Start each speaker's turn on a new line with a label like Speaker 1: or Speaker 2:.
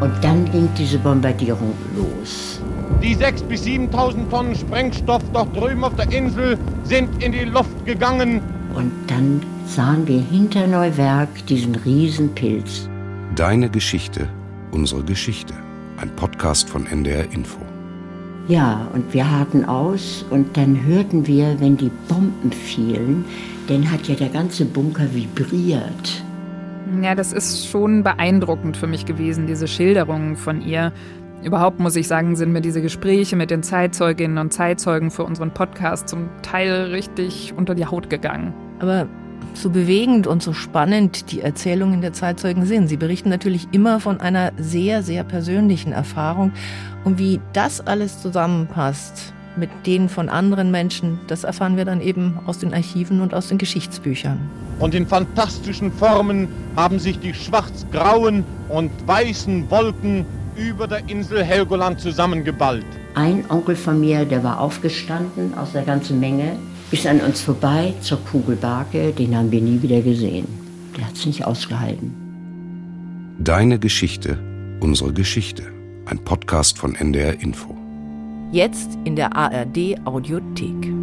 Speaker 1: Und dann ging diese Bombardierung los.
Speaker 2: Die 6.000 bis 7.000 Tonnen Sprengstoff dort drüben auf der Insel sind in die Luft gegangen.
Speaker 1: Und dann sahen wir hinter Neuwerk diesen Riesenpilz.
Speaker 3: Deine Geschichte, unsere Geschichte. Ein Podcast von NDR Info.
Speaker 1: Ja, und wir harten aus und dann hörten wir, wenn die Bomben fielen, dann hat ja der ganze Bunker vibriert.
Speaker 4: Ja, das ist schon beeindruckend für mich gewesen, diese Schilderungen von ihr. Überhaupt muss ich sagen, sind mir diese Gespräche mit den Zeitzeuginnen und Zeitzeugen für unseren Podcast zum Teil richtig unter die Haut gegangen.
Speaker 5: Aber so bewegend und so spannend die Erzählungen der Zeitzeugen sind. Sie berichten natürlich immer von einer sehr, sehr persönlichen Erfahrung. Und wie das alles zusammenpasst mit denen von anderen Menschen, das erfahren wir dann eben aus den Archiven und aus den Geschichtsbüchern.
Speaker 2: Und in fantastischen Formen haben sich die schwarz-grauen und weißen Wolken über der Insel Helgoland zusammengeballt.
Speaker 1: Ein Onkel von mir, der war aufgestanden aus der ganzen Menge, ist an uns vorbei zur Kugelbarke, den haben wir nie wieder gesehen. Der hat es nicht ausgehalten.
Speaker 3: Deine Geschichte, unsere Geschichte. Ein Podcast von NDR Info.
Speaker 5: Jetzt in der ARD Audiothek.